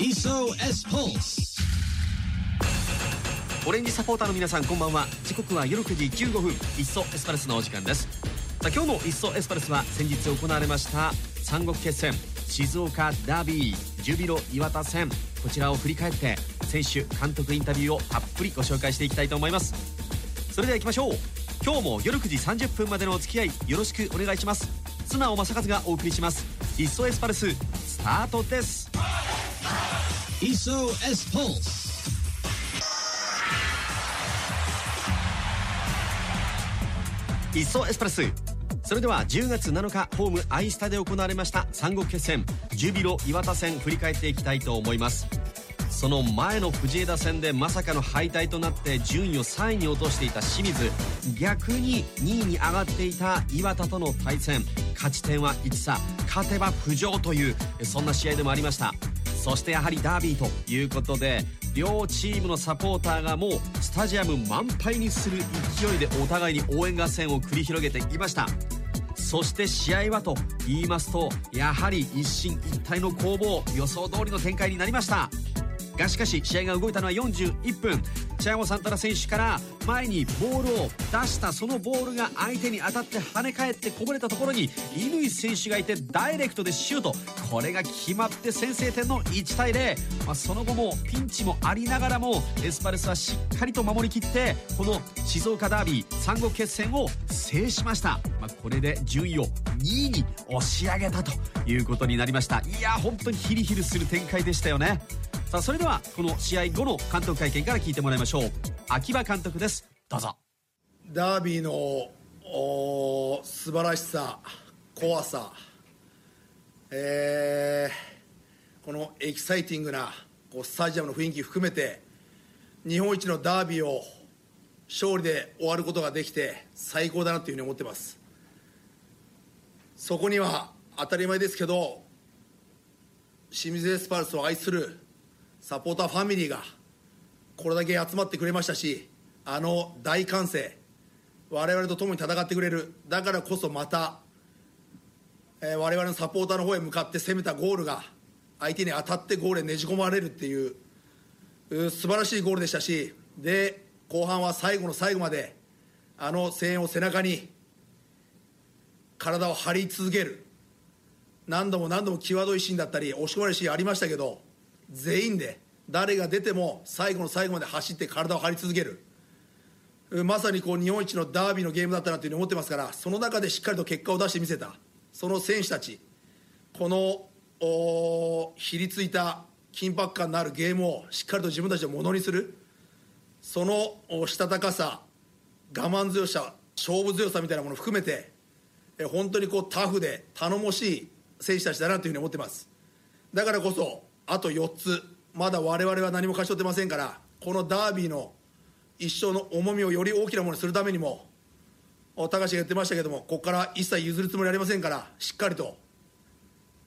SOS Pulse オレンジサポーターの皆さんこんばんは。時刻は夜9時15分。いっそエスパルスのお時間です。さあ今日のいっそエスパルスは先日行われました三国決戦静岡ダービージュビロ磐田戦。こちらを振り返って選手監督インタビューをたっぷりご紹介していきたいと思います。それでは行きましょう。今日も夜9時30分までのお付き合いよろしくお願いします。素直正和がお送りします。いっそエスパルススタートです。SOS Pulse いっそエスパルス。それでは10月7日ホームアイスタで行われました三国決戦。ジュビロ磐田戦振り返っていきたいと思いますその前の藤枝戦でまさかの敗退となって順位を3位に落としていた清水。逆に2位に上がっていた岩田との対戦。勝ち点は1差。勝てば浮上というそんな試合でもありました。そしてやはりダービーということで両チームのサポーターがもうスタジアム満杯にする勢いでお互いに応援合戦を繰り広げていました。そして試合はと言いますとやはり一進一退の攻防。予想通りの展開になりました。がしかし試合が動いたのは41分。チャヤモサンタナ選手から前にボールを出したそのボールが相手に当たって跳ね返ってこぼれたところに乾選手がいてダイレクトでシュート。これが決まって先制点の1対0、まあ、その後もピンチもありながらもエスパルスはしっかりと守りきってこの静岡ダービー三国決戦を制しました、まあ、これで順位を2位に押し上げたということになりました。いや本当にヒリヒリする展開でしたよね。さあそれではこの試合後の監督会見から聞いてもらいましょう。秋葉監督です。どうぞ。ダービーのお素晴らしさ怖さ。えー、このエキサイティングなこうスタジアムの雰囲気含めて日本一のダービーを勝利で終わることができて最高だなというふうに思ってます。そこには当たり前ですけど清水エスパルスを愛するサポーターファミリーがこれだけ集まってくれましたしあの大歓声我々と共に戦ってくれるだからこそまた、えー、我々のサポーターの方へ向かって攻めたゴールが相手に当たってゴールへねじ込まれるっていう素晴らしいゴールでしたしで後半は最後の最後まであの声援を背中に体を張り続ける。何度も何度も際どいシーンだったり押し込まれるシーンありましたけど全員で誰が出ても最後の最後まで走って体を張り続ける。まさにこう日本一のダービーのゲームだったなというふうに思ってますからその中でしっかりと結果を出してみせた。その選手たちこのひりついた緊迫感のあるゲームをしっかりと自分たちでものにする。そのしたたかさ我慢強さ勝負強さみたいなものを含めて本当にこうタフで頼もしい選手たちだなというふうに思ってます。だからこそあと4つ。まだ我々は何も勝ち取ってませんからこのダービーの一生の重みをより大きなものにするためにも高橋が言ってましたけどもここから一切譲るつもりありませんからしっかりと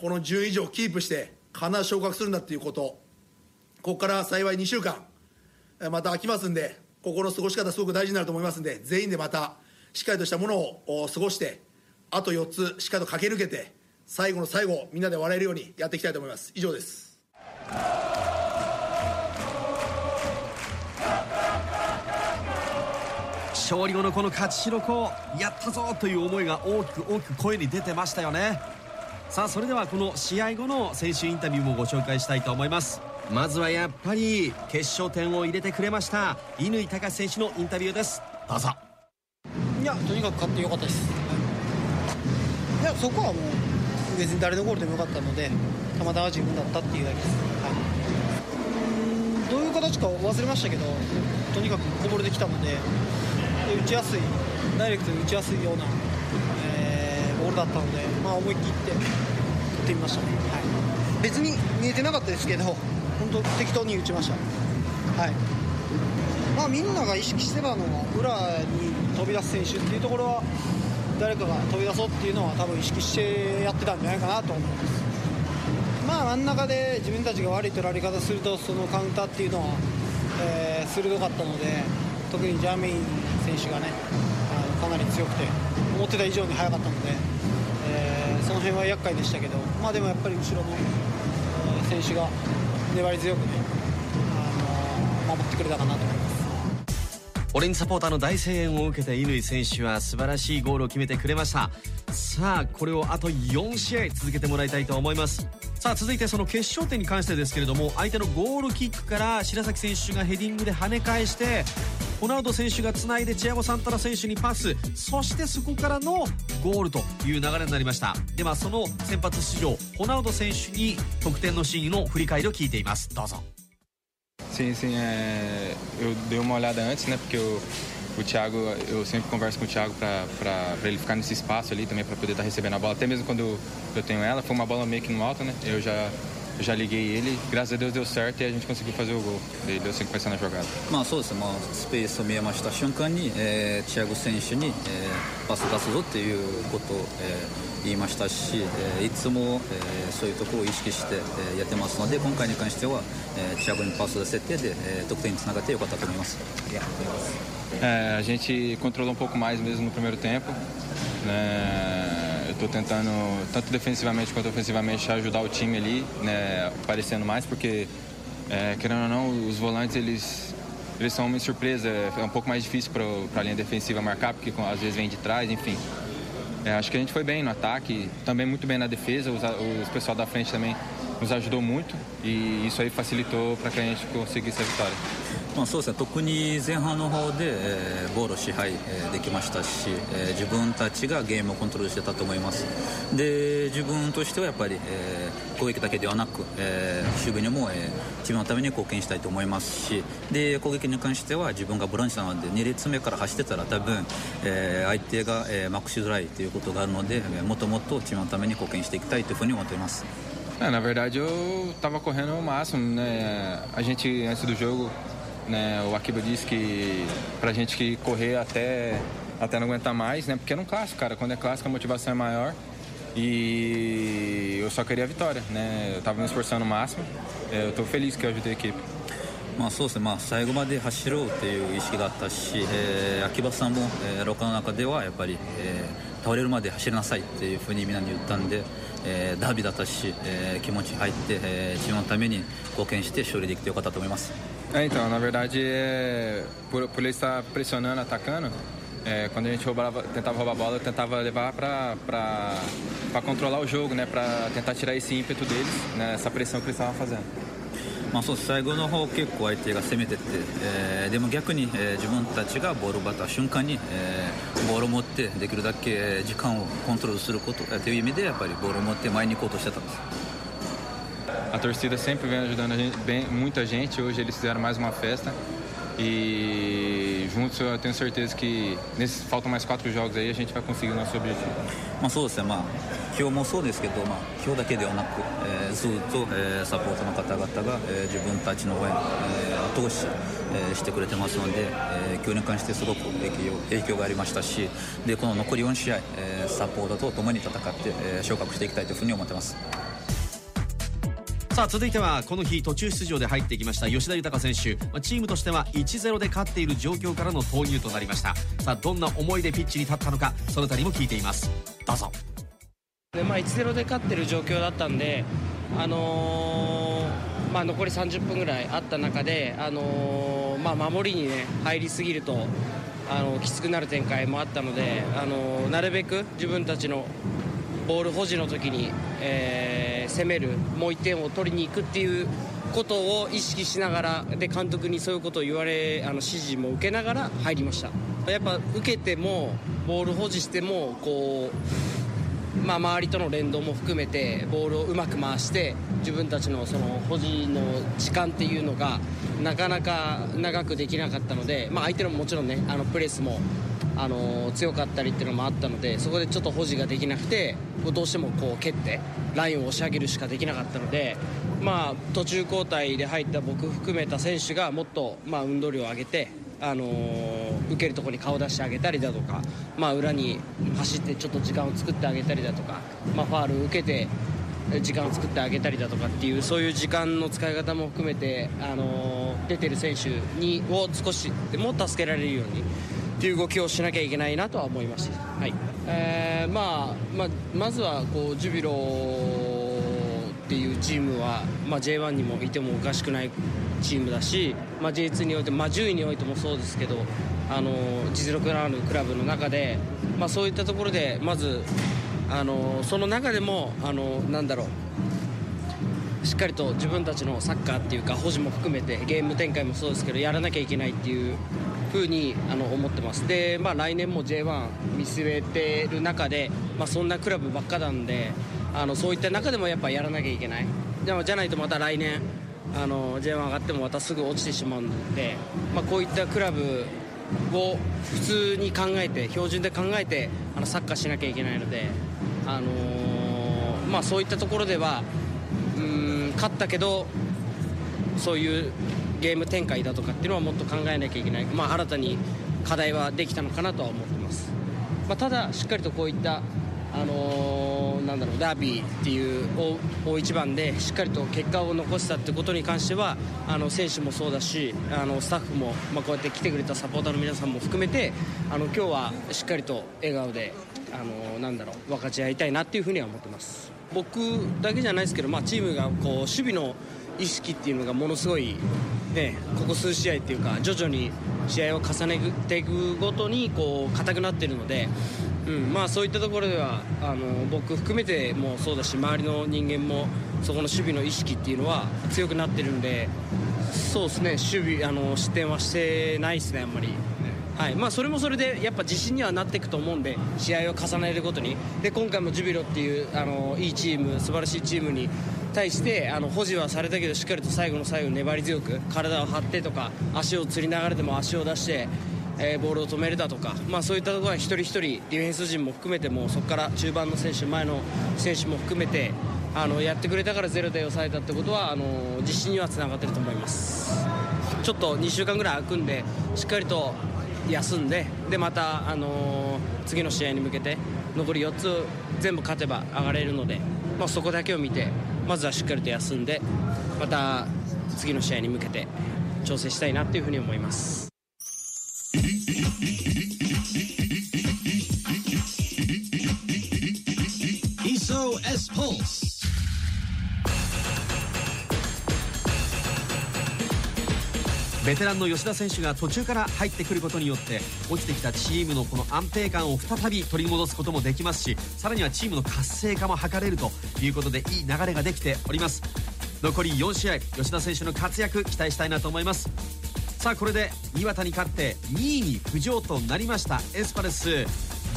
この10以上キープして必ず昇格するんだっていうこと。ここから幸い2週間また空きますんでここの過ごし方すごく大事になると思いますんで全員でまたしっかりとしたものを過ごしてあと4つしっかりと駆け抜けて最後の最後みんなで笑えるようにやっていきたいと思います。以上です。勝利後のこの勝ち白子やったぞという思いが大きく大きく声に出てましたよね。さあそれではこの試合後の選手インタビューもご紹介したいと思います。まずはやっぱり決勝点を入れてくれました乾隆選手のインタビューです。どうぞ。いやとにかく勝ってよかったです。いやそこはもう別に誰のゴールでもよかったのでたまたま自分だったっていうだけです、はい、どういう形か忘れましたけどとにかくこぼれてきたので打ちやすいダイレクトに打ちやすいような、えー、ボールだったので、まあ、思い切って打ってみましたね、はい、別に見えてなかったですけど本当適当に打ちました。はい。まあ、みんなが意識してたのは裏に飛び出す選手っていうところは誰かが飛び出そうっていうのは多分意識してやってたんじゃないかなと思いますまあ真ん中で自分たちが悪い取られ方するとそのカウンターっていうのは、えー、鋭かったので特にジャーメイン選手がねあのかなり強くて思ってた以上に速かったので、えー、その辺は厄介でしたけど、まあ、でもやっぱり後ろの、選手が粘り強くね、あの、守ってくれたかなと思います。オレンジサポーターの大声援を受けて乾選手は素晴らしいゴールを決めてくれました。さあこれをあと4試合続けてもらいたいと思います。さあ続いてその決勝点に関してですけれども相手のゴールキックから白崎選手がヘディングで跳ね返してホナウド選手がつないでチアゴ・サンタナ選手にパス。そしてそこからのゴールという流れになりました。ではその先発出場ホナウド選手に得点のシーンの振り返りを聞いています。どうぞ。Sim, sim. É, eu dei uma olhada antes, né? Porque eu, o Thiago, eu sempre converso com o Thiago para ele ficar nesse espaço ali também, para poder estar tá recebendo a bola. Até mesmo quando eu tenho ela, foi uma bola meio que no alto, né? Eu já já liguei ele, graças a Deus deu certo e a gente conseguiu fazer o gol. Daí deu sequência na jogada. まあそうですね、まあ、スペースを見えました瞬間に、えー、チアゴ選手に、えー、パス出すぞっていうことを、えー、 言いましたし、えいつも、えそういうところを意識して、えやってますので今回に関しては、えー、チアゴにパスを設定で、え得点につながってよかったと思います。É, a gente controlou um pouco mais mesmo no primeiro tempo. Né? Eu estou tentando, tanto defensivamente quanto ofensivamente, ajudar o time ali, né? aparecendo mais, porque, é, querendo ou não, os volantes eles eles são uma surpresa. É um pouco mais difícil para a linha defensiva marcar, porque às vezes vem de trás, enfim. É, acho que a gente foi bem no ataque, também muito bem na defesa. Os, os pessoal da frente também nos ajudou muito e isso aí facilitou para que a gente conseguisse a vitória. まあ、そうですね特に前半の方で、えー、ボールを支配、えー、できましたし、えー、自分たちがゲームをコントロールしてたと思いますで自分としてはやっぱり、えー、攻撃だけではなく、えー、守備にも、えー、チームのために貢献したいと思いますしで攻撃に関しては自分がボランチなので2列目から走ってたら多分、えー、相手が、えー、マックしづらいということがあるので、えー、もっともっとチームのために貢献していきたいというふうに思っています。É, na verdade eu estava correndo o máximo, né? A gente antes do jogo Né? O Akiba disse que pra gente que correr até, até não aguentar mais, né? Porque é um clássico, cara. Quando é clássico a motivação é maior. E eu só queria a vitória, né? Eu tava me esforçando o máximo. Eu tô feliz que eu ajudei a equipe. まあそうですねまあ、最後まで走ろうという意識があったし、えー、秋葉さんも、えー、廊下の中ではやっぱり、えー、倒れるまで走りなさいっていうふうにみんなに言ったんで、えー、ダービーだったし、えー、気持ち入って、えー、チームのために貢献して勝利できてよかったと思います。 É, então, na verdade, é, por, por ele estar pressionando, atacando, é, quando a gente roubava, tentava roubar a bola, eu tentava levar para controlar o jogo, né, para tentar tirar esse ímpeto deles, né, essa pressão que eles estavam fazendo. まあ、そう最後の方結構相手が攻めてって、えー、でも逆に、えー、自分たちがボールを奪った瞬間に、えー、ボールを持ってできるだけ時間をコントロールすることという意味でやっぱりボールを持って前に行こうとしてたんです。 A torcida sempre vem ajudando a gente, bem, muita gente. Hoje eles fizeram mais uma festa. E juntos eu tenho certeza que nesses faltam mais quatro jogos aí a gente vai conseguir o nosso objetivo. まあそうですね、まあ、今日もそうですけど、まあ、今日だけではなく、えー、ずっと、えー、サポートの方々が、えー、自分たちの応援、えー、後押し、えー、してくれてますので、えー、今日に関してすごく影響影響がありましたしでこの残り4試合、えー、サポートとともに戦って、えー、昇格していきたいというふうに思ってます。 さあ続いてはこの日途中出場で入ってきました吉田豊選手。チームとしては1-0で勝っている状況からの投入となりました。さあどんな思いでピッチに立ったのかその辺りも聞いています。どうぞ。で、まあ、1-0で勝ってる状況だったんであのー、まあ、残り30分ぐらいあった中で、あのー、まあ、守りに、ね、入りすぎるとあのきつくなる展開もあったので、あのなるべく自分たちのボール保持の時に、えー、攻めるもう1点を取りに行くっていうことを意識しながらで監督にそういうことを言われあの指示も受けながら入りました。やっぱ受けてもボール保持してもこう、まあ、周りとの連動も含めてボールをうまく回して自分たちのその保持の時間っていうのがなかなか長くできなかったので、まあ、相手のもちろんねあのプレスもあの強かったりっていうのもあったのでそこでちょっと保持ができなくてどうしてもこう蹴ってラインを押し上げるしかできなかったので、まあ、途中交代で入った僕含めた選手がもっと、まあ、運動量を上げて、あのー、受けるところに顔を出してあげたりだとか、まあ、裏に走ってちょっと時間を作ってあげたりだとか、まあ、ファールを受けて時間を作ってあげたりだとかっていうそういう時間の使い方も含めて、あのー、出てる選手にを少しでも助けられるように。っていう動きをしなきゃいけないなとは思いました、はい。えーまあまあ、まずはこうジュビロっていうチームは、まあ、J1 にもいてもおかしくないチームだし、まあ、J2 において、まあ、10位においてもそうですけどあの実力のあるクラブの中で、まあ、そういったところでまずあのその中でもあのなんだろう。しっかりと自分たちのサッカーっていうか保持も含めてゲーム展開もそうですけどやらなきゃいけないっていう風にあに思ってます。で、まあ、来年も J1 見据えてる中で、まあ、そんなクラブばっかなんであのそういった中でもやっぱやらなきゃいけない。でもじゃないとまた来年あの J1 上がってもまたすぐ落ちてしまうので、まあ、こういったクラブを普通に考えて標準で考えてあのサッカーしなきゃいけないので、あのー、まあ、そういったところでは勝ったけどそういうゲーム展開だとかっていうのはもっと考えなきゃいけない、まあ、新たに課題はできたのかなとは思ってます、まあ、ただしっかりとこういったあのー、なんだろうダービーっていう大一番でしっかりと結果を残したってことに関してはあの選手もそうだしあのスタッフも、まあ、こうやって来てくれたサポーターの皆さんも含めてあの今日はしっかりと笑顔であのー、なんだろう分かち合いたいなっていうふうには思ってます僕だけじゃないですけど、まあ、チームがこう守備の意識っていうのがものすごい、ね、ここ数試合っていうか徐々に試合を重ねていくごとにこう硬くなっているのでうんまあ、そういったところではあの僕含めてもそうだし周りの人間もそこの守備の意識っていうのは強くなってるんでそうですね守備あの失点はしてないですねあんまり。はい。まあ、それもそれでやっぱ自信にはなっていくと思うんで試合を重ねるごとに。で今回もジュビロっていうあのいいチーム素晴らしいチームに対してあの保持はされたけどしっかりと最後の最後粘り強く体を張ってとか足をつりながらでも足を出してえ、ボールを止めるだとか、まあ、そういったところは一人一人ディフェンス陣も含めてもそこから中盤の選手前の選手も含めてあのやってくれたからゼロで抑えたってことはあの自信にはつながってると思います。ちょっと2週間ぐらい空くんでしっかりと休んででまた、あのー、次の試合に向けて残り4つ全部勝てば上がれるので、まあ、そこだけを見てまずはしっかりと休んでまた次の試合に向けて調整したいなというふうに思います。Pulse ベテランの吉田選手が途中から入ってくることによって落ちてきたチームのこの安定感を再び取り戻すこともできますしさらにはチームの活性化も図れるということでいい流れができております。残り4試合吉田選手の活躍期待したいなと思います。さあこれで岩田に勝って2位に浮上となりましたエスパルス。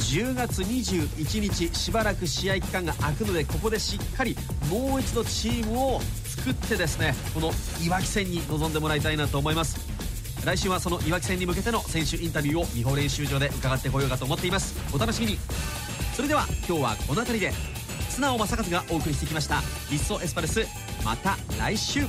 10月21日しばらく試合期間が空くのでここでしっかりもう一度チームを作ってですねこのいわき戦に臨んでもらいたいなと思います。来週はそのいわき戦に向けての選手インタビューを美保練習場で伺ってこようかと思っています。お楽しみに。それでは今日はこの辺りで素直正和がお送りしてきました「いっそエスパルス」また来週。